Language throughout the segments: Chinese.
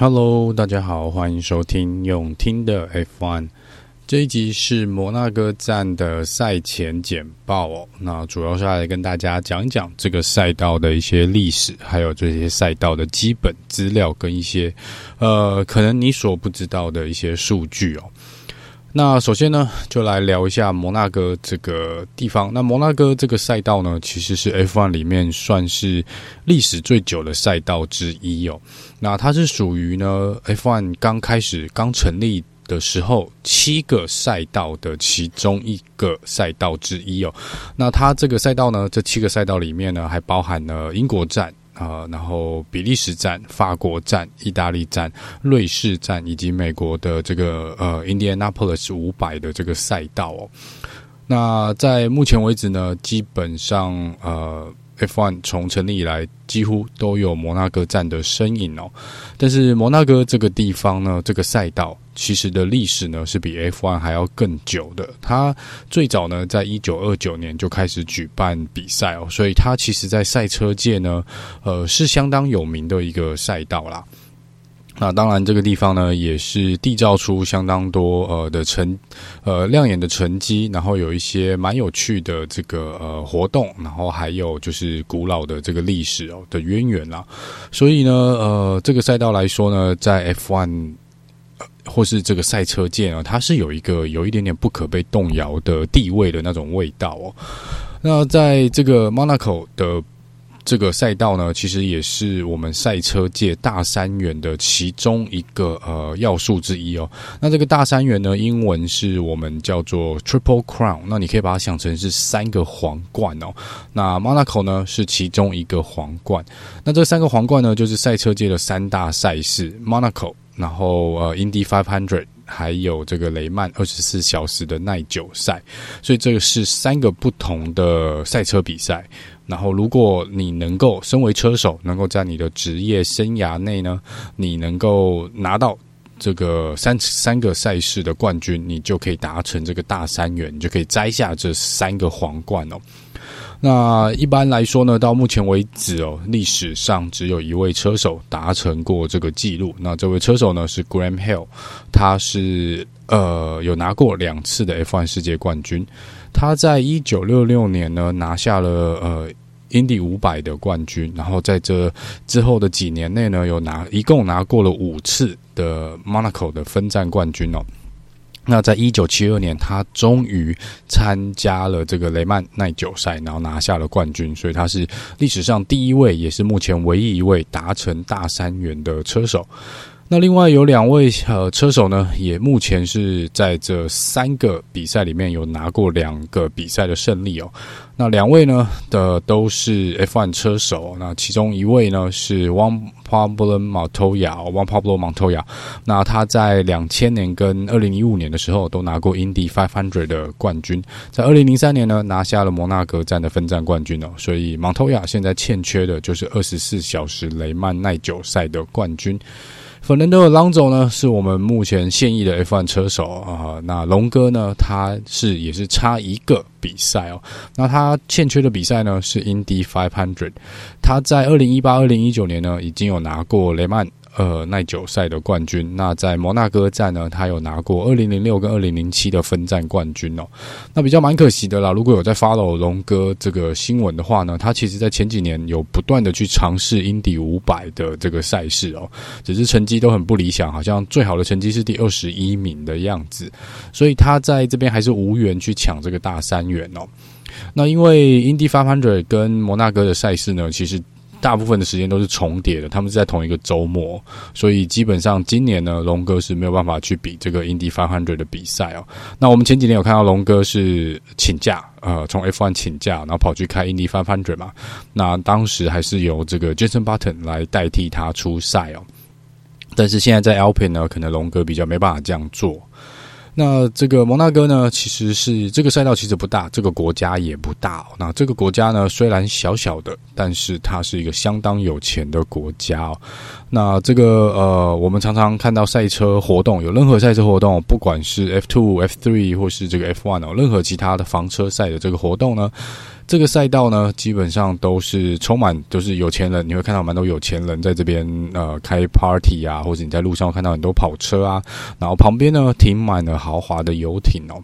Hello，大家好，欢迎收听永听的 F One。这一集是摩纳哥站的赛前简报哦。那主要是来跟大家讲讲这个赛道的一些历史，还有这些赛道的基本资料跟一些呃，可能你所不知道的一些数据哦。那首先呢，就来聊一下摩纳哥这个地方。那摩纳哥这个赛道呢，其实是 F1 里面算是历史最久的赛道之一哦。那它是属于呢 F1 刚开始刚成立的时候七个赛道的其中一个赛道之一哦。那它这个赛道呢，这七个赛道里面呢，还包含了英国站。啊、呃，然后比利时站、法国站、意大利站、瑞士站，以及美国的这个呃，Indianapolis 五百的这个赛道哦。那在目前为止呢，基本上呃。F1 从成立以来，几乎都有摩纳哥站的身影哦。但是摩纳哥这个地方呢，这个赛道其实的历史呢是比 F1 还要更久的。它最早呢，在一九二九年就开始举办比赛哦，所以它其实在赛车界呢，呃，是相当有名的一个赛道啦。那当然，这个地方呢，也是缔造出相当多呃的成呃亮眼的成绩，然后有一些蛮有趣的这个呃活动，然后还有就是古老的这个历史哦的渊源啦。所以呢，呃，这个赛道来说呢，在 F1 或是这个赛车界呢，它是有一个有一点点不可被动摇的地位的那种味道哦。那在这个 Monaco 的。这个赛道呢，其实也是我们赛车界大三元的其中一个呃要素之一哦。那这个大三元呢，英文是我们叫做 Triple Crown，那你可以把它想成是三个皇冠哦。那 Monaco 呢是其中一个皇冠。那这三个皇冠呢，就是赛车界的三大赛事：Monaco，然后呃 Indy 500，还有这个雷曼二十四小时的耐久赛。所以这个是三个不同的赛车比赛。然后，如果你能够身为车手，能够在你的职业生涯内呢，你能够拿到这个三三个赛事的冠军，你就可以达成这个大三元，你就可以摘下这三个皇冠哦。那一般来说呢，到目前为止哦，历史上只有一位车手达成过这个记录。那这位车手呢是 Graham Hill，他是呃有拿过两次的 F1 世界冠军。他在一九六六年呢拿下了呃。Indy 五百的冠军，然后在这之后的几年内呢，有拿一共拿过了五次的 Monaco 的分站冠军哦。那在一九七二年，他终于参加了这个雷曼耐久赛，然后拿下了冠军，所以他是历史上第一位，也是目前唯一一位达成大三元的车手。那另外有两位呃车手呢，也目前是在这三个比赛里面有拿过两个比赛的胜利哦。那两位呢的都是 F1 车手，那其中一位呢是 Juan Pablo Montoya，Juan Pablo Montoya。那他在两千年跟二零一五年的时候都拿过 Indy 500的冠军，在二零零三年呢拿下了摩纳哥站的分站冠军哦。所以 Montoya 现在欠缺的就是二十四小时雷曼耐久赛的冠军。Fernando Alonso 呢，是我们目前现役的 F1 车手啊。那龙哥呢，他是也是差一个比赛哦。那他欠缺的比赛呢是 Indy 500。他在二零一八、二零一九年呢，已经有拿过雷曼。呃，耐久赛的冠军。那在摩纳哥站呢，他有拿过二零零六跟二零零七的分站冠军哦。那比较蛮可惜的啦。如果有在 follow 龙哥这个新闻的话呢，他其实在前几年有不断的去尝试 Indy 五百的这个赛事哦，只是成绩都很不理想，好像最好的成绩是第二十一名的样子。所以他在这边还是无缘去抢这个大三元哦。那因为 Indy 500跟摩纳哥的赛事呢，其实。大部分的时间都是重叠的，他们是在同一个周末，所以基本上今年呢，龙哥是没有办法去比这个 Indy 500的比赛哦。那我们前几年有看到龙哥是请假，呃，从 F1 请假，然后跑去开 Indy 500嘛。那当时还是由这个 Jenson Button 来代替他出赛哦。但是现在在 Alpine 呢，可能龙哥比较没办法这样做。那这个蒙大哥呢，其实是这个赛道其实不大，这个国家也不大。那这个国家呢，虽然小小的，但是它是一个相当有钱的国家。那这个呃，我们常常看到赛车活动，有任何赛车活动，不管是 F two、F three，或是这个 F one 哦，任何其他的房车赛的这个活动呢。这个赛道呢，基本上都是充满都是有钱人，你会看到蛮多有钱人在这边呃开 party 啊，或者你在路上看到很多跑车啊，然后旁边呢停满了豪华的游艇哦。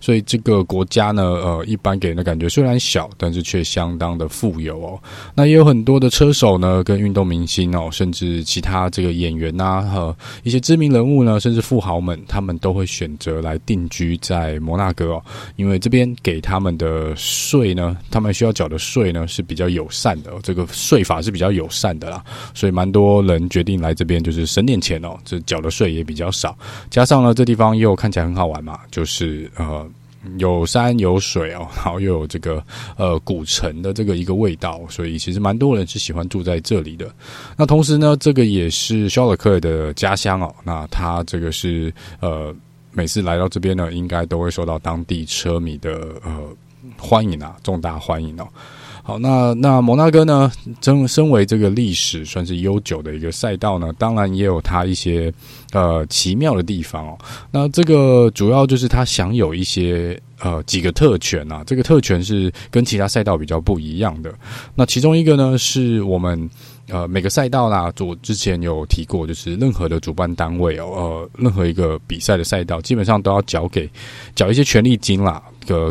所以这个国家呢，呃，一般给人的感觉虽然小，但是却相当的富有哦。那也有很多的车手呢，跟运动明星哦，甚至其他这个演员呐、啊，和一些知名人物呢，甚至富豪们，他们都会选择来定居在摩纳哥哦，因为这边给他们的税呢，他们需要缴的税呢是比较友善的，这个税法是比较友善的啦。所以蛮多人决定来这边，就是省点钱哦，这缴的税也比较少。加上呢，这地方又看起来很好玩嘛，就是呃。呃有山有水哦，然后又有这个呃古城的这个一个味道，所以其实蛮多人是喜欢住在这里的。那同时呢，这个也是肖尔克的家乡哦。那他这个是呃每次来到这边呢，应该都会受到当地车迷的呃欢迎啊，重大欢迎哦。好，那那摩纳哥呢，真身为这个历史算是悠久的一个赛道呢，当然也有它一些呃奇妙的地方哦。那这个主要就是它享有一些呃几个特权啊，这个特权是跟其他赛道比较不一样的。那其中一个呢，是我们呃每个赛道啦，我之前有提过，就是任何的主办单位哦，呃，任何一个比赛的赛道，基本上都要缴给缴一些权利金啦，个。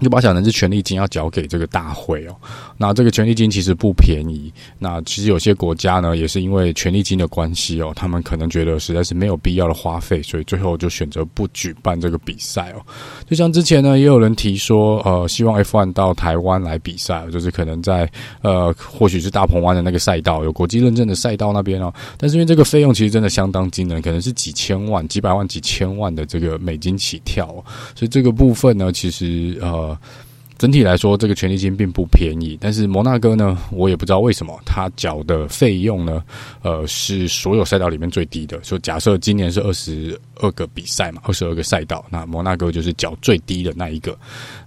就把小人之权利金要交给这个大会哦，那这个权利金其实不便宜。那其实有些国家呢，也是因为权利金的关系哦，他们可能觉得实在是没有必要的花费，所以最后就选择不举办这个比赛哦。就像之前呢，也有人提说，呃，希望 F1 到台湾来比赛，就是可能在呃，或许是大鹏湾的那个赛道，有国际认证的赛道那边哦。但是因为这个费用其实真的相当惊人，可能是几千万、几百万、几千万的这个美金起跳，所以这个部分呢，其实呃。整体来说，这个权利金并不便宜。但是摩纳哥呢，我也不知道为什么他缴的费用呢，呃，是所有赛道里面最低的。就假设今年是二十二个比赛嘛，二十二个赛道，那摩纳哥就是缴最低的那一个。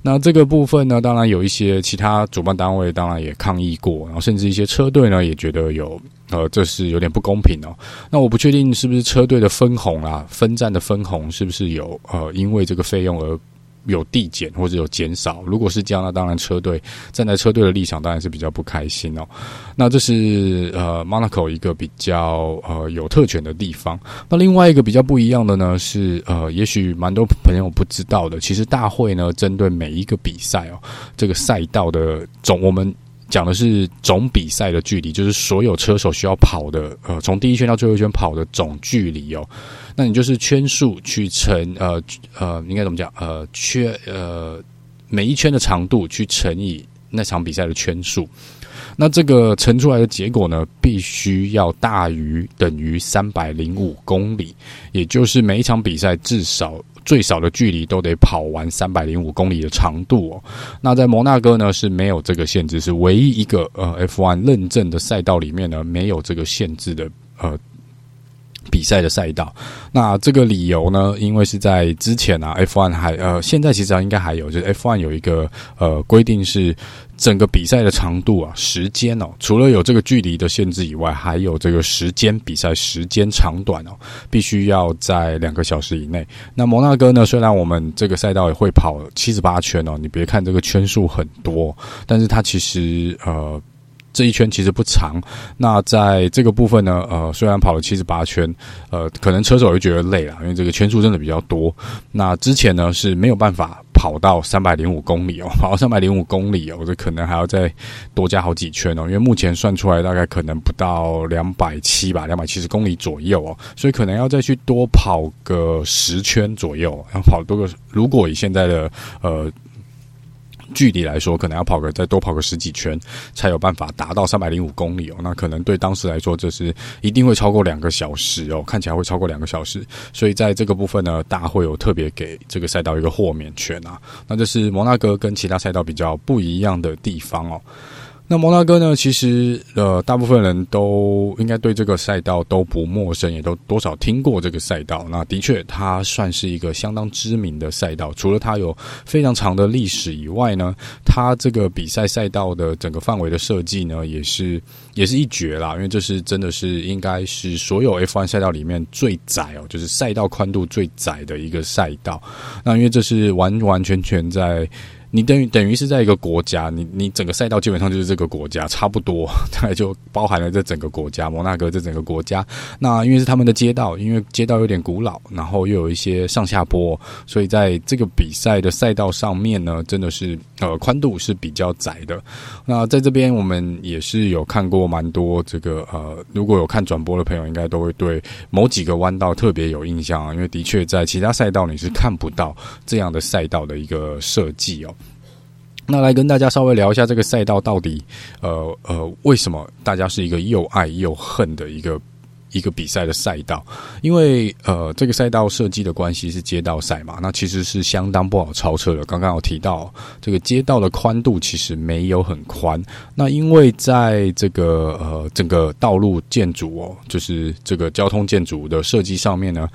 那这个部分呢，当然有一些其他主办单位当然也抗议过，然后甚至一些车队呢也觉得有呃，这是有点不公平哦。那我不确定是不是车队的分红啊，分站的分红是不是有呃，因为这个费用而。有递减或者有减少，如果是这样，那当然车队站在车队的立场当然是比较不开心哦。那这是呃，Monaco 一个比较呃有特权的地方。那另外一个比较不一样的呢是呃，也许蛮多朋友不知道的，其实大会呢针对每一个比赛哦，这个赛道的总我们。讲的是总比赛的距离，就是所有车手需要跑的，呃，从第一圈到最后一圈跑的总距离哦。那你就是圈数去乘，呃呃，应该怎么讲？呃，圈呃每一圈的长度去乘以那场比赛的圈数。那这个乘出来的结果呢，必须要大于等于三百零五公里，也就是每一场比赛至少。最少的距离都得跑完三百零五公里的长度哦。那在摩纳哥呢是没有这个限制，是唯一一个呃 F1 认证的赛道里面呢没有这个限制的呃比赛的赛道。那这个理由呢，因为是在之前啊 F1 还呃现在其实应该还有，就是 F1 有一个呃规定是。整个比赛的长度啊，时间哦，除了有这个距离的限制以外，还有这个时间比赛时间长短哦，必须要在两个小时以内。那摩纳哥呢，虽然我们这个赛道也会跑七十八圈哦，你别看这个圈数很多，但是它其实呃。这一圈其实不长，那在这个部分呢，呃，虽然跑了七十八圈，呃，可能车手会觉得累了，因为这个圈数真的比较多。那之前呢是没有办法跑到三百零五公里哦，跑到三百零五公里哦，这可能还要再多加好几圈哦，因为目前算出来大概可能不到两百七吧，两百七十公里左右哦，所以可能要再去多跑个十圈左右，要跑多个。如果以现在的呃。距离来说，可能要跑个再多跑个十几圈，才有办法达到三百零五公里哦。那可能对当时来说，这是一定会超过两个小时哦，看起来会超过两个小时。所以在这个部分呢，大会有特别给这个赛道一个豁免权啊。那这是摩纳哥跟其他赛道比较不一样的地方哦。那摩纳哥呢？其实呃，大部分人都应该对这个赛道都不陌生，也都多少听过这个赛道。那的确，它算是一个相当知名的赛道。除了它有非常长的历史以外呢，它这个比赛赛道的整个范围的设计呢，也是也是一绝啦。因为这是真的是应该是所有 F1 赛道里面最窄哦，就是赛道宽度最窄的一个赛道。那因为这是完完全全在。你等于等于是在一个国家，你你整个赛道基本上就是这个国家，差不多 大概就包含了这整个国家，摩纳哥这整个国家。那因为是他们的街道，因为街道有点古老，然后又有一些上下坡，所以在这个比赛的赛道上面呢，真的是呃宽度是比较窄的。那在这边我们也是有看过蛮多这个呃，如果有看转播的朋友，应该都会对某几个弯道特别有印象啊，因为的确在其他赛道你是看不到这样的赛道的一个设计哦。那来跟大家稍微聊一下这个赛道到底，呃呃，为什么大家是一个又爱又恨的一个一个比赛的赛道？因为呃，这个赛道设计的关系是街道赛嘛，那其实是相当不好超车的。刚刚有提到这个街道的宽度其实没有很宽，那因为在这个呃整个道路建筑哦，就是这个交通建筑的设计上面呢。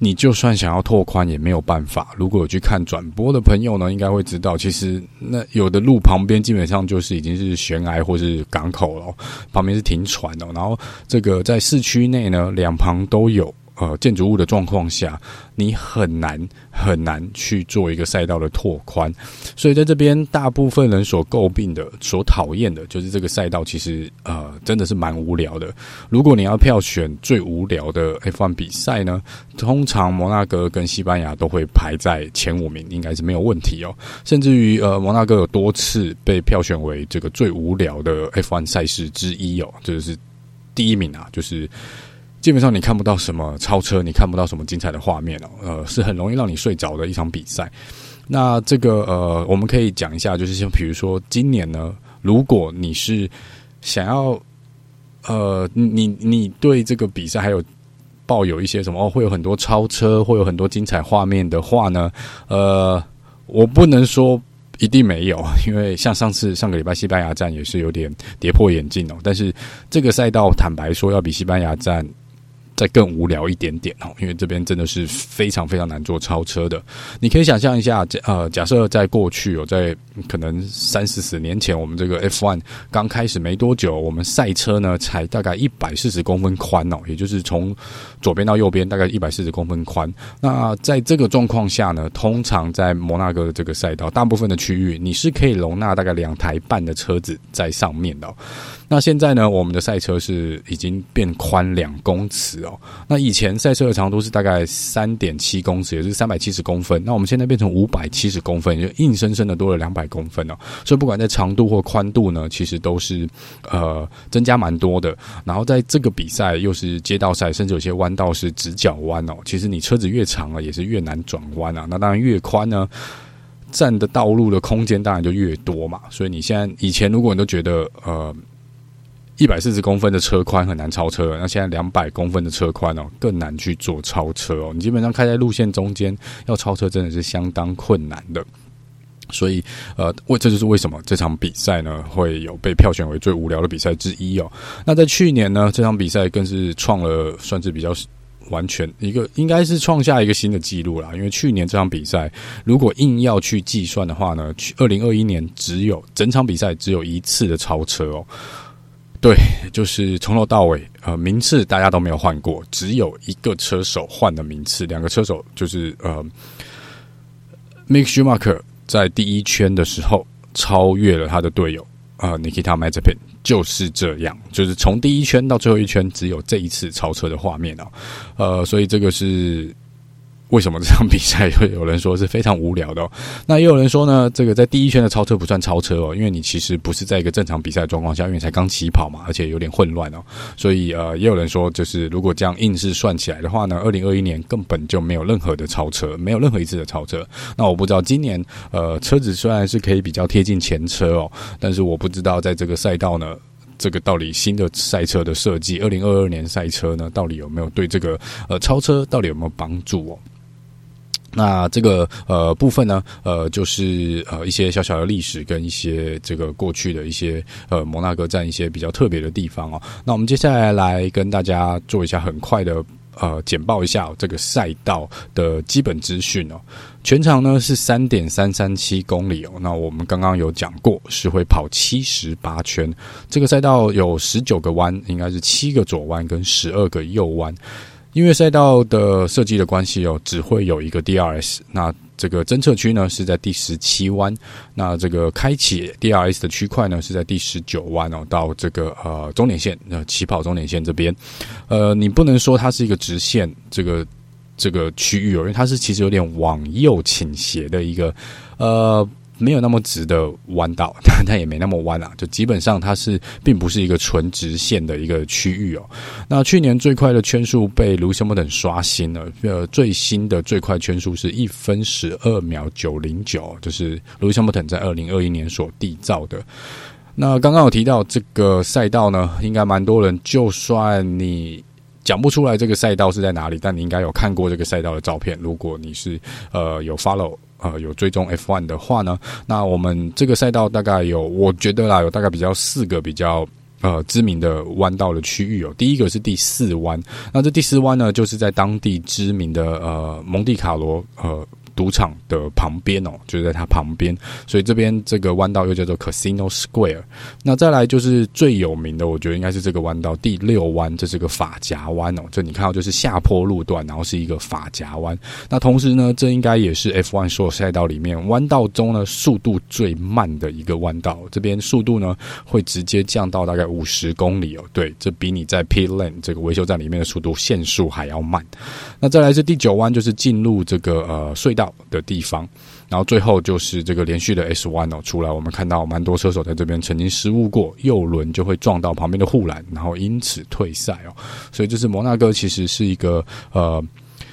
你就算想要拓宽也没有办法。如果有去看转播的朋友呢，应该会知道，其实那有的路旁边基本上就是已经是悬崖或是港口了，旁边是停船的。然后这个在市区内呢，两旁都有。呃，建筑物的状况下，你很难很难去做一个赛道的拓宽，所以在这边大部分人所诟病的、所讨厌的，就是这个赛道其实呃真的是蛮无聊的。如果你要票选最无聊的 F1 比赛呢，通常摩纳哥跟西班牙都会排在前五名，应该是没有问题哦。甚至于呃，摩纳哥有多次被票选为这个最无聊的 F1 赛事之一哦，就是第一名啊，就是。基本上你看不到什么超车，你看不到什么精彩的画面哦，呃，是很容易让你睡着的一场比赛。那这个呃，我们可以讲一下，就是像比如说今年呢，如果你是想要呃，你你对这个比赛还有抱有一些什么哦，会有很多超车，会有很多精彩画面的话呢，呃，我不能说一定没有，因为像上次上个礼拜西班牙站也是有点跌破眼镜哦。但是这个赛道坦白说，要比西班牙站。再更无聊一点点哦，因为这边真的是非常非常难做超车的。你可以想象一下，呃，假设在过去有在可能三四十年前，我们这个 F1 刚开始没多久，我们赛车呢才大概一百四十公分宽哦，也就是从左边到右边大概一百四十公分宽。那在这个状况下呢，通常在摩纳哥的这个赛道，大部分的区域你是可以容纳大概两台半的车子在上面的。那现在呢，我们的赛车是已经变宽两公尺哦。那以前赛车的长度是大概三点七公尺，也就是三百七十公分。那我们现在变成五百七十公分，就硬生生的多了两百公分哦。所以不管在长度或宽度呢，其实都是呃增加蛮多的。然后在这个比赛又是街道赛，甚至有些弯道是直角弯哦。其实你车子越长了，也是越难转弯啊。那当然越宽呢，占的道路的空间当然就越多嘛。所以你现在以前如果你都觉得呃。一百四十公分的车宽很难超车，那现在两百公分的车宽哦，更难去做超车哦。你基本上开在路线中间，要超车真的是相当困难的。所以，呃，为这就是为什么这场比赛呢会有被票选为最无聊的比赛之一哦。那在去年呢，这场比赛更是创了算是比较完全一个，应该是创下一个新的纪录啦。因为去年这场比赛，如果硬要去计算的话呢，去二零二一年只有整场比赛只有一次的超车哦。对，就是从头到尾，呃，名次大家都没有换过，只有一个车手换了名次，两个车手就是呃 m i k Schumacher 在第一圈的时候超越了他的队友啊，呃，Nikita Mazepin，就是这样，就是从第一圈到最后一圈，只有这一次超车的画面啊，呃，所以这个是。为什么这场比赛会有人说是非常无聊的哦？那也有人说呢，这个在第一圈的超车不算超车哦，因为你其实不是在一个正常比赛的状况下，因为才刚起跑嘛，而且有点混乱哦。所以呃，也有人说，就是如果这样硬是算起来的话呢，二零二一年根本就没有任何的超车，没有任何一次的超车。那我不知道今年呃，车子虽然是可以比较贴近前车哦，但是我不知道在这个赛道呢，这个到底新的赛车的设计，二零二二年赛车呢，到底有没有对这个呃超车到底有没有帮助哦？那这个呃部分呢，呃，就是呃一些小小的历史跟一些这个过去的一些呃摩纳哥站一些比较特别的地方哦。那我们接下来来跟大家做一下很快的呃简报一下这个赛道的基本资讯哦。全长呢是三点三三七公里哦。那我们刚刚有讲过是会跑七十八圈，这个赛道有十九个弯，应该是七个左弯跟十二个右弯。因为赛道的设计的关系哦，只会有一个 DRS，那这个侦测区呢是在第十七弯，那这个开启 DRS 的区块呢是在第十九弯哦，到这个呃终点线呃起跑终点线这边，呃，你不能说它是一个直线这个这个区域哦，因为它是其实有点往右倾斜的一个呃。没有那么直的弯道，但它也没那么弯啊，就基本上它是并不是一个纯直线的一个区域哦。那去年最快的圈数被 Lewis Hamilton 刷新了，呃，最新的最快圈数是一分十二秒九零九，就是 Lewis Hamilton 在二零二一年所缔造的。那刚刚有提到这个赛道呢，应该蛮多人，就算你讲不出来这个赛道是在哪里，但你应该有看过这个赛道的照片。如果你是呃有 follow。呃，有追踪 F1 的话呢，那我们这个赛道大概有，我觉得啦，有大概比较四个比较呃知名的弯道的区域哦。第一个是第四弯，那这第四弯呢，就是在当地知名的呃蒙地卡罗呃。赌场的旁边哦，就在它旁边，所以这边这个弯道又叫做 Casino Square。那再来就是最有名的，我觉得应该是这个弯道第六弯，这是个法夹弯哦。这你看到就是下坡路段，然后是一个法夹弯。那同时呢，这应该也是 F1 所有赛道里面弯道中呢速度最慢的一个弯道。这边速度呢会直接降到大概五十公里哦。对，这比你在 Pit Lane 这个维修站里面的速度限速还要慢。那再来是第九弯，就是进入这个呃隧道。的地方，然后最后就是这个连续的 S 弯哦出来，我们看到蛮多车手在这边曾经失误过，右轮就会撞到旁边的护栏，然后因此退赛哦。所以就是摩纳哥其实是一个呃，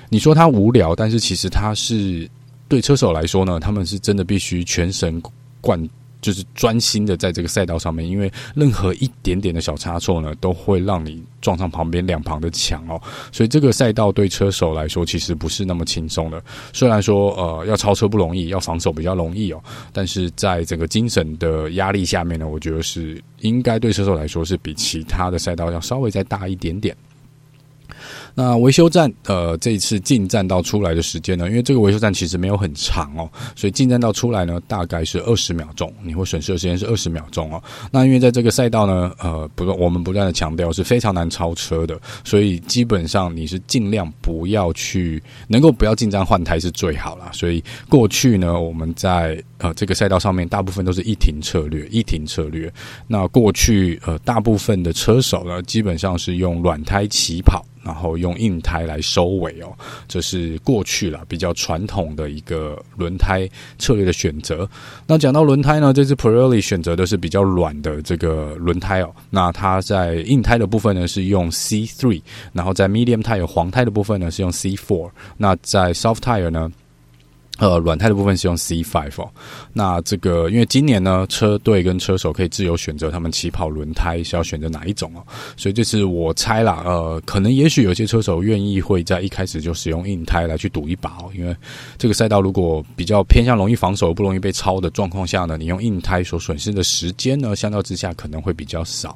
你说它无聊，但是其实它是对车手来说呢，他们是真的必须全神贯。就是专心的在这个赛道上面，因为任何一点点的小差错呢，都会让你撞上旁边两旁的墙哦。所以这个赛道对车手来说其实不是那么轻松的。虽然说呃要超车不容易，要防守比较容易哦，但是在整个精神的压力下面呢，我觉得是应该对车手来说是比其他的赛道要稍微再大一点点。那维修站，呃，这一次进站到出来的时间呢？因为这个维修站其实没有很长哦，所以进站到出来呢，大概是二十秒钟。你会损失的时间是二十秒钟哦。那因为在这个赛道呢，呃，不，我们不断的强调是非常难超车的，所以基本上你是尽量不要去，能够不要进站换胎是最好啦。所以过去呢，我们在呃这个赛道上面，大部分都是一停策略，一停策略。那过去呃，大部分的车手呢，基本上是用软胎起跑。然后用硬胎来收尾哦，这是过去了比较传统的一个轮胎策略的选择。那讲到轮胎呢，这次 Pirelli 选择的是比较软的这个轮胎哦。那它在硬胎的部分呢是用 C3，然后在 Medium tire 黄胎的部分呢是用 C4。那在 Soft tire 呢？呃，软胎的部分是用 C5 哦。那这个，因为今年呢，车队跟车手可以自由选择他们起跑轮胎是要选择哪一种哦。所以这次我猜啦，呃，可能也许有些车手愿意会在一开始就使用硬胎来去赌一把哦。因为这个赛道如果比较偏向容易防守、不容易被超的状况下呢，你用硬胎所损失的时间呢，相较之下可能会比较少。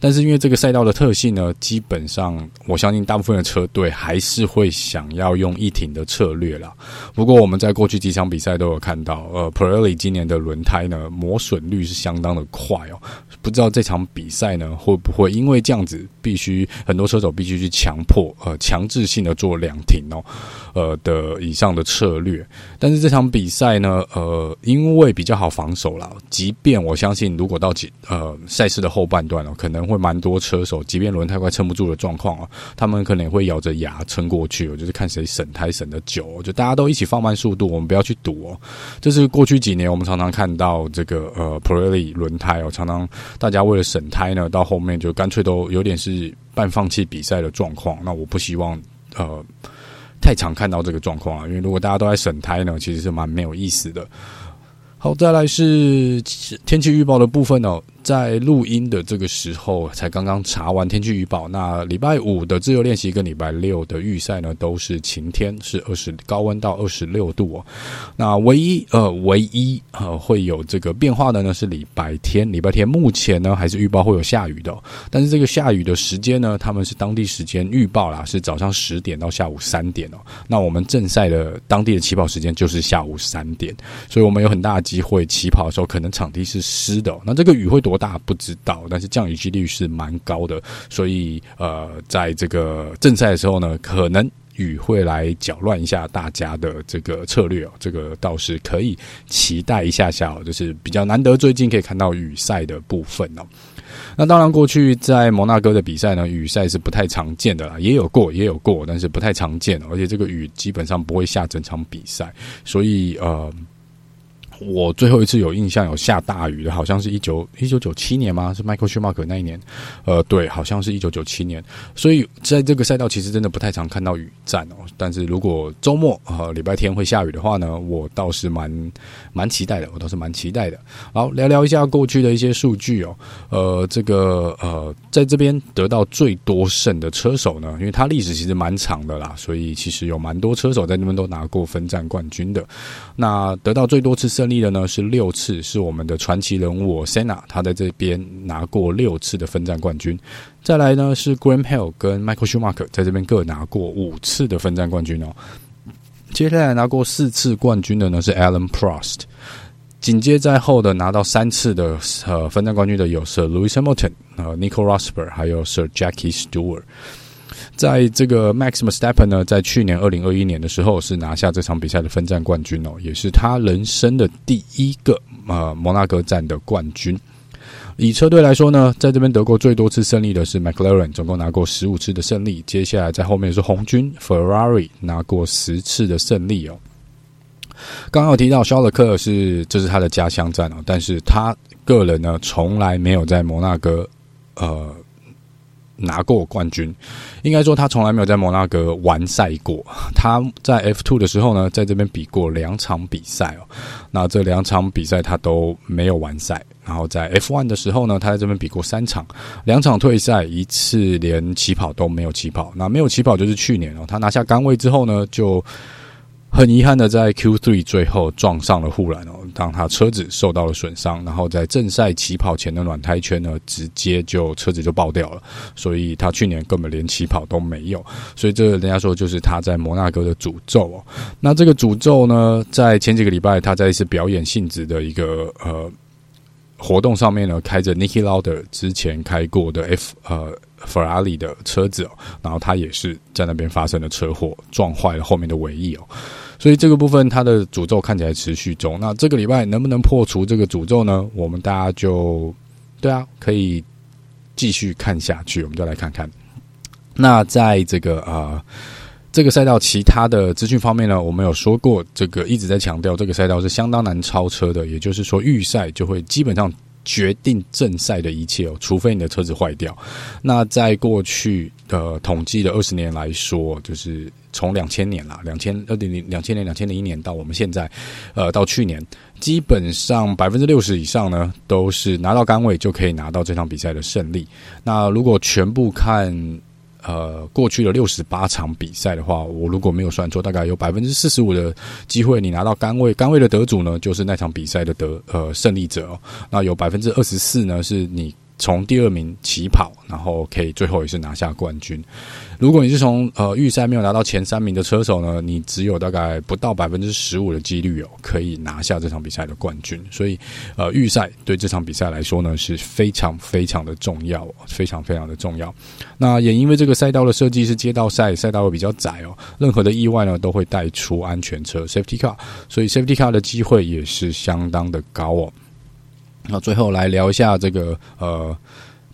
但是因为这个赛道的特性呢，基本上我相信大部分的车队还是会想要用一停的策略啦。不过我们在过去几场比赛都有看到，呃，Pirelli 今年的轮胎呢磨损率是相当的快哦。不知道这场比赛呢会不会因为这样子，必须很多车手必须去强迫呃强制性的做两停哦，呃的以上的策略。但是这场比赛呢，呃，因为比较好防守啦，即便我相信如果到几呃赛事的后半段哦，可能会蛮多车手，即便轮胎快撑不住的状况啊，他们可能也会咬着牙撑过去。我就是看谁省胎省得久，就大家都一起放慢速度。我们不要去赌哦，这是过去几年我们常常看到这个呃普利轮胎哦，常常大家为了省胎呢，到后面就干脆都有点是半放弃比赛的状况。那我不希望呃太常看到这个状况啊，因为如果大家都在省胎呢，其实是蛮没有意思的。好，再来是天气预报的部分哦。在录音的这个时候，才刚刚查完天气预报。那礼拜五的自由练习跟礼拜六的预赛呢，都是晴天，是二十高温到二十六度哦。那唯一呃，唯一呃会有这个变化的呢，是礼拜天。礼拜天目前呢，还是预报会有下雨的，但是这个下雨的时间呢，他们是当地时间预报啦，是早上十点到下午三点哦。那我们正赛的当地的起跑时间就是下午三点，所以我们有很大的机会起跑的时候，可能场地是湿的。那这个雨会多多大不知道，但是降雨几率是蛮高的，所以呃，在这个正赛的时候呢，可能雨会来搅乱一下大家的这个策略哦，这个倒是可以期待一下下哦，就是比较难得最近可以看到雨赛的部分哦。那当然，过去在摩纳哥的比赛呢，雨赛是不太常见的啦，也有过，也有过，但是不太常见，而且这个雨基本上不会下整场比赛，所以呃。我最后一次有印象有下大雨的，好像是一九一九九七年吗？是 Michael Schumacher 那一年？呃，对，好像是一九九七年。所以在这个赛道其实真的不太常看到雨战哦。但是如果周末呃礼拜天会下雨的话呢，我倒是蛮蛮期待的，我倒是蛮期待的。好，聊聊一下过去的一些数据哦。呃，这个呃，在这边得到最多胜的车手呢，因为他历史其实蛮长的啦，所以其实有蛮多车手在那边都拿过分站冠军的。那得到最多次胜。立的呢是六次，是我们的传奇人物 Senna，他在这边拿过六次的分站冠军。再来呢是 Graham Hill 跟 Michael Schumacher 在这边各拿过五次的分站冠军哦。接下来拿过四次冠军的呢是 Alan Prost，紧接在后的拿到三次的呃分站冠军的有 Sir Lewis Hamilton、呃 Nico Rosberg 还有 Sir Jackie Stewart。在这个 Max Verstappen 呢，在去年二零二一年的时候是拿下这场比赛的分站冠军哦，也是他人生的第一个呃摩纳哥站的冠军。以车队来说呢，在这边得过最多次胜利的是 McLaren，总共拿过十五次的胜利。接下来在后面是红军 Ferrari 拿过十次的胜利哦。刚刚有提到肖勒克是这是他的家乡站哦，但是他个人呢从来没有在摩纳哥呃。拿过冠军，应该说他从来没有在摩纳哥完赛过。他在 F2 的时候呢，在这边比过两场比赛哦。那这两场比赛他都没有完赛。然后在 F1 的时候呢，他在这边比过三场，两场退赛，一次连起跑都没有起跑。那没有起跑就是去年哦，他拿下杆位之后呢，就。很遗憾的，在 Q3 最后撞上了护栏哦，当他车子受到了损伤，然后在正赛起跑前的暖胎圈呢，直接就车子就爆掉了，所以他去年根本连起跑都没有，所以这人家说就是他在摩纳哥的诅咒哦。那这个诅咒呢，在前几个礼拜他在一次表演性质的一个呃活动上面呢，开着 Niki Lauder 之前开过的 F 呃。法拉利的车子哦，然后他也是在那边发生了车祸，撞坏了后面的尾翼哦，所以这个部分他的诅咒看起来持续中。那这个礼拜能不能破除这个诅咒呢？我们大家就对啊，可以继续看下去，我们就来看看。那在这个啊、这个赛道其他的资讯方面呢，我们有说过，这个一直在强调这个赛道是相当难超车的，也就是说预赛就会基本上。决定正赛的一切哦，除非你的车子坏掉。那在过去的统计的二十年来说，就是从两千年啦，两千二零零两千年两千零一年到我们现在，呃，到去年，基本上百分之六十以上呢，都是拿到杆位就可以拿到这场比赛的胜利。那如果全部看。呃，过去的六十八场比赛的话，我如果没有算错，大概有百分之四十五的机会，你拿到杆位，杆位的得主呢，就是那场比赛的得呃胜利者哦。那有百分之二十四呢，是你。从第二名起跑，然后可以最后也是拿下冠军。如果你是从呃预赛没有拿到前三名的车手呢，你只有大概不到百分之十五的几率哦，可以拿下这场比赛的冠军。所以呃预赛对这场比赛来说呢是非常非常的重要，非常非常的重要。那也因为这个赛道的设计是街道赛，赛道会比较窄哦，任何的意外呢都会带出安全车 （safety car），所以 safety car 的机会也是相当的高哦。那最后来聊一下这个呃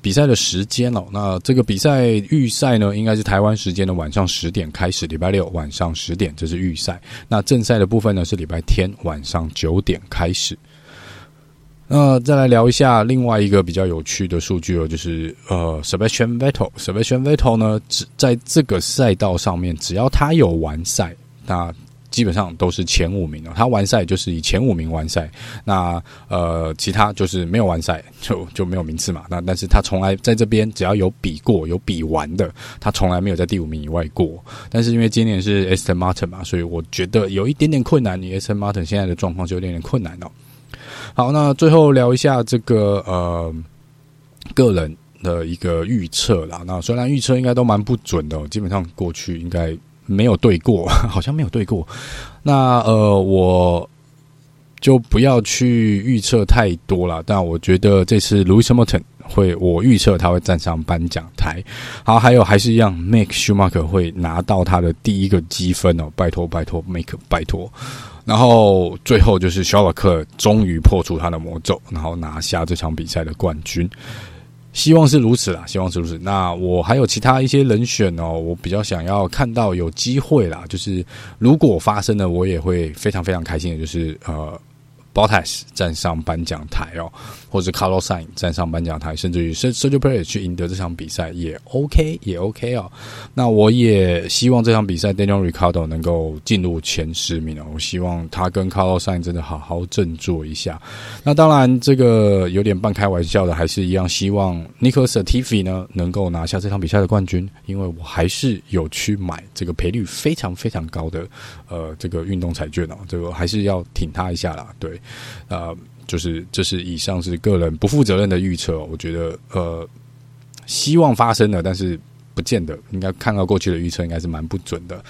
比赛的时间哦。那这个比赛预赛呢，应该是台湾时间的晚上十点开始，礼拜六晚上十点，这是预赛。那正赛的部分呢，是礼拜天晚上九点开始。那再来聊一下另外一个比较有趣的数据哦，就是呃，Sebastian Vettel，Sebastian Vettel 呢，只在这个赛道上面，只要他有完赛，那。基本上都是前五名哦，他完赛就是以前五名完赛，那呃，其他就是没有完赛就就没有名次嘛。那但是他从来在这边只要有比过有比完的，他从来没有在第五名以外过。但是因为今年是 Aston Martin 嘛，所以我觉得有一点点困难。你 Aston Martin 现在的状况就有点点困难哦。好，那最后聊一下这个呃个人的一个预测啦。那虽然预测应该都蛮不准的，基本上过去应该。没有对过，好像没有对过。那呃，我就不要去预测太多了。但我觉得这次 Louis Hamilton 会，我预测他会站上颁奖台。好，还有还是一样，Mick Schumacher 会拿到他的第一个积分哦，拜托拜托，Make 拜托。然后最后就是肖尔克终于破除他的魔咒，然后拿下这场比赛的冠军。希望是如此啦，希望是如此。那我还有其他一些人选哦，我比较想要看到有机会啦，就是如果发生了，我也会非常非常开心的，就是呃。Bottas 站上颁奖台哦，或者 Carlos s a i n 站上颁奖台，甚至于 Sergio Perez 去赢得这场比赛也 OK，也 OK 哦。那我也希望这场比赛 Daniel Ricardo 能够进入前十名哦。我希望他跟 Carlos s a i n 真的好好振作一下。那当然，这个有点半开玩笑的，还是一样希望 Nicholas Latifi 呢能够拿下这场比赛的冠军，因为我还是有去买这个赔率非常非常高的呃这个运动彩券哦，这个还是要挺他一下啦，对。呃，就是这是以上是个人不负责任的预测，我觉得呃，希望发生了，但是不见得，应该看到过去的预测应该是蛮不准的。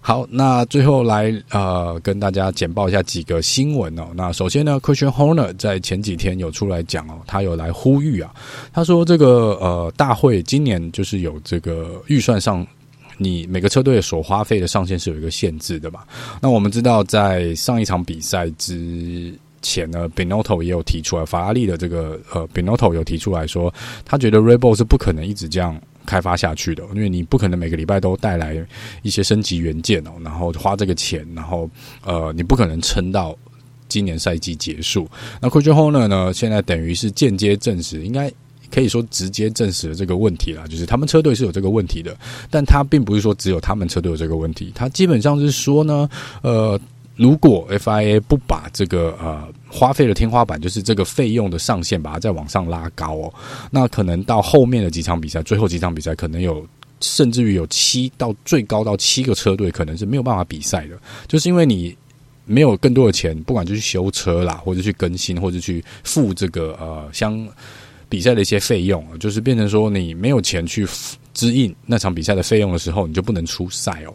好，那最后来呃跟大家简报一下几个新闻哦。那首先呢，Christian Horner 在前几天有出来讲哦，他有来呼吁啊，他说这个呃大会今年就是有这个预算上。你每个车队所花费的上限是有一个限制的吧？那我们知道，在上一场比赛之前呢，Binotto 也有提出来，法拉利的这个呃，Binotto 有提出来说，他觉得 r e b o l 是不可能一直这样开发下去的，因为你不可能每个礼拜都带来一些升级元件哦，然后花这个钱，然后呃，你不可能撑到今年赛季结束。那 Christian Horner 呢，现在等于是间接证实，应该。可以说直接证实了这个问题啦，就是他们车队是有这个问题的，但他并不是说只有他们车队有这个问题，他基本上是说呢，呃，如果 FIA 不把这个呃花费的天花板，就是这个费用的上限，把它再往上拉高哦，那可能到后面的几场比赛，最后几场比赛可能有，甚至于有七到最高到七个车队可能是没有办法比赛的，就是因为你没有更多的钱，不管就去修车啦，或者去更新，或者去付这个呃相。比赛的一些费用，就是变成说你没有钱去支应那场比赛的费用的时候，你就不能出赛哦，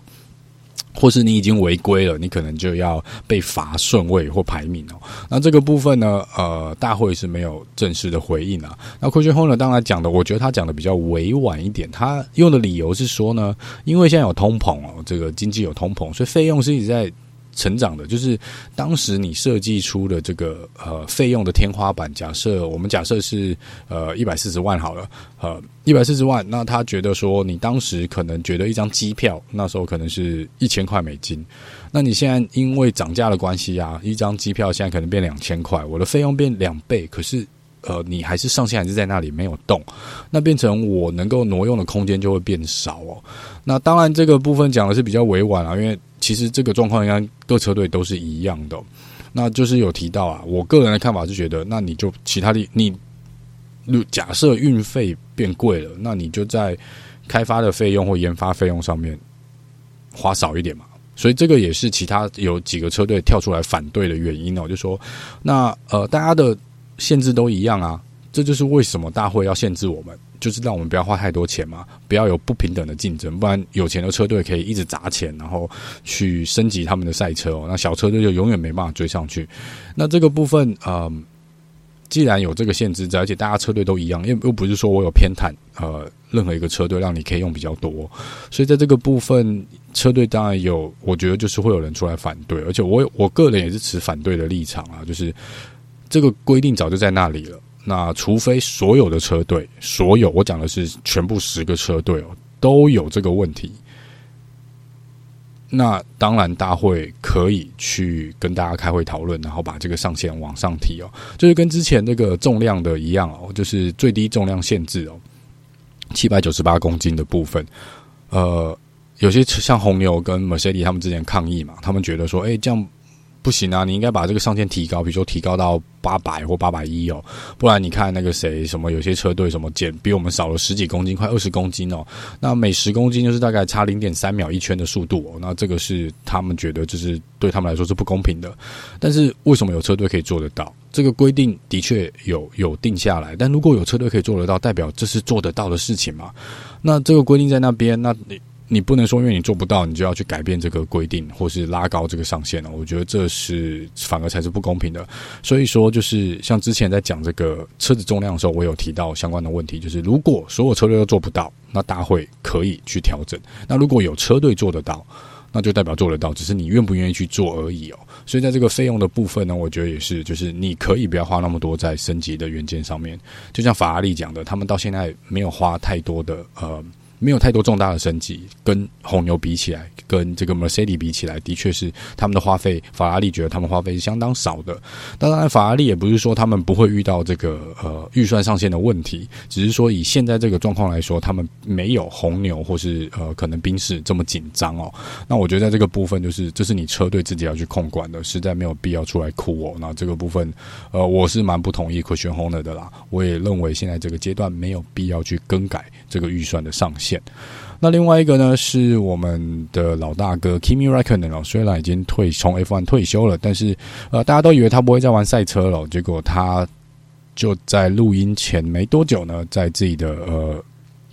或是你已经违规了，你可能就要被罚顺位或排名哦。那这个部分呢，呃，大会是没有正式的回应啊。那 Christian Horner 当然讲的，我觉得他讲的比较委婉一点，他用的理由是说呢，因为现在有通膨哦，这个经济有通膨，所以费用是一直在。成长的，就是当时你设计出的这个呃费用的天花板，假设我们假设是呃一百四十万好了，呃一百四十万，那他觉得说你当时可能觉得一张机票那时候可能是一千块美金，那你现在因为涨价的关系啊，一张机票现在可能变两千块，我的费用变两倍，可是呃你还是上限还是在那里没有动，那变成我能够挪用的空间就会变少哦。那当然这个部分讲的是比较委婉啊，因为。其实这个状况应该各车队都是一样的，那就是有提到啊。我个人的看法是觉得，那你就其他的你，假设运费变贵了，那你就在开发的费用或研发费用上面花少一点嘛。所以这个也是其他有几个车队跳出来反对的原因哦，就说那呃大家的限制都一样啊，这就是为什么大会要限制我们。就是让我们不要花太多钱嘛，不要有不平等的竞争，不然有钱的车队可以一直砸钱，然后去升级他们的赛车哦，那小车队就永远没办法追上去。那这个部分，嗯、既然有这个限制，而且大家车队都一样，又又不是说我有偏袒呃任何一个车队让你可以用比较多，所以在这个部分，车队当然有，我觉得就是会有人出来反对，而且我我个人也是持反对的立场啊，就是这个规定早就在那里了。那除非所有的车队，所有我讲的是全部十个车队哦，都有这个问题，那当然大会可以去跟大家开会讨论，然后把这个上限往上提哦，就是跟之前那个重量的一样哦，就是最低重量限制哦，七百九十八公斤的部分，呃，有些像红牛跟 Mercedes 他们之前抗议嘛，他们觉得说，哎，这样。不行啊！你应该把这个上限提高，比如说提高到八百或八百一哦，不然你看那个谁什么有些车队什么减比我们少了十几公斤，快二十公斤哦。那每十公斤就是大概差零点三秒一圈的速度哦。那这个是他们觉得就是对他们来说是不公平的。但是为什么有车队可以做得到？这个规定的确有有定下来，但如果有车队可以做得到，代表这是做得到的事情嘛？那这个规定在那边，那你。不能说因为你做不到，你就要去改变这个规定，或是拉高这个上限了。我觉得这是反而才是不公平的。所以说，就是像之前在讲这个车子重量的时候，我有提到相关的问题，就是如果所有车队都做不到，那大会可以去调整。那如果有车队做得到，那就代表做得到，只是你愿不愿意去做而已哦。所以在这个费用的部分呢，我觉得也是，就是你可以不要花那么多在升级的元件上面。就像法拉利讲的，他们到现在没有花太多的呃。没有太多重大的升级，跟红牛比起来，跟这个 Mercedes 比起来，的确是他们的花费。法拉利觉得他们花费是相当少的。当然，法拉利也不是说他们不会遇到这个呃预算上限的问题，只是说以现在这个状况来说，他们没有红牛或是呃可能宾士这么紧张哦。那我觉得在这个部分，就是这是你车队自己要去控管的，实在没有必要出来哭哦。那这个部分，呃，我是蛮不同意 Christian Horner 的啦。我也认为现在这个阶段没有必要去更改这个预算的上限。那另外一个呢，是我们的老大哥 Kimi r a c k o n e n 哦，虽然已经退从 F1 退休了，但是呃，大家都以为他不会再玩赛车了，结果他就在录音前没多久呢，在自己的呃。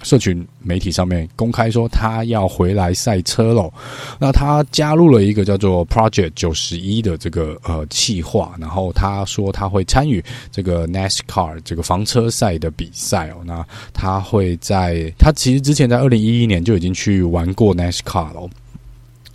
社群媒体上面公开说他要回来赛车喽，那他加入了一个叫做 Project 九十一的这个呃企划，然后他说他会参与这个 NASCAR 这个房车赛的比赛哦，那他会在他其实之前在二零一一年就已经去玩过 NASCAR 了。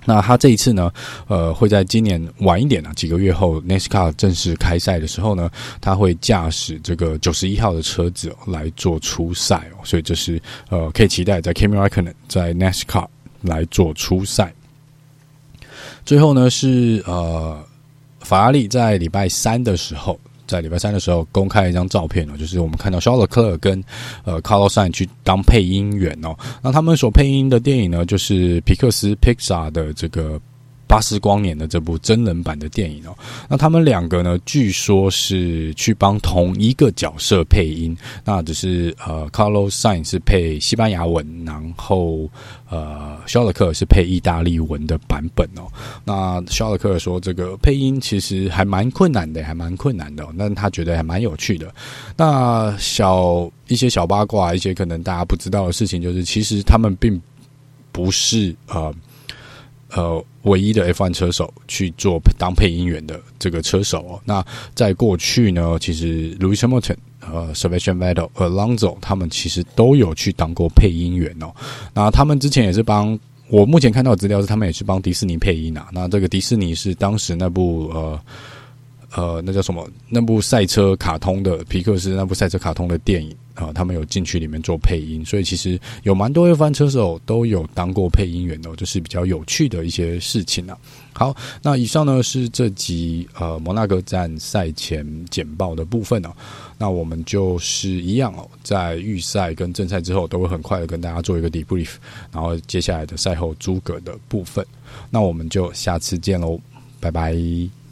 那他这一次呢，呃，会在今年晚一点啊，几个月后，NASCAR 正式开赛的时候呢，他会驾驶这个九十一号的车子来做初赛哦，所以这是呃可以期待在 Kimi Räikkönen 在 NASCAR 来做初赛。最后呢是呃法拉利在礼拜三的时候。在礼拜三的时候公开一张照片哦，就是我们看到肖勒克尔跟呃卡洛赛去当配音员哦，那他们所配音的电影呢，就是皮克斯 Pixar 的这个。巴斯光年的这部真人版的电影哦，那他们两个呢，据说是去帮同一个角色配音，那只是呃，Carlos Sainz 是配西班牙文，然后呃，肖勒克是配意大利文的版本哦。那肖勒克说，这个配音其实还蛮困难的，还蛮困难的，但他觉得还蛮有趣的。那小一些小八卦，一些可能大家不知道的事情，就是其实他们并不是呃。呃，唯一的 F1 车手去做当配音员的这个车手哦，那在过去呢，其实 Lewis Hamilton、呃 Sebastian Vettel、Alonso 他们其实都有去当过配音员哦。那他们之前也是帮我目前看到的资料是，他们也是帮迪士尼配音啊。那这个迪士尼是当时那部呃。呃，那叫什么？那部赛车卡通的皮克斯那部赛车卡通的电影啊，他们有进去里面做配音，所以其实有蛮多 F1 车手都有当过配音员的，这，就是比较有趣的一些事情啊。好，那以上呢是这集呃摩纳哥站赛前简报的部分哦。那我们就是一样哦，在预赛跟正赛之后，都会很快的跟大家做一个 debrief，然后接下来的赛后诸葛的部分。那我们就下次见喽，拜拜。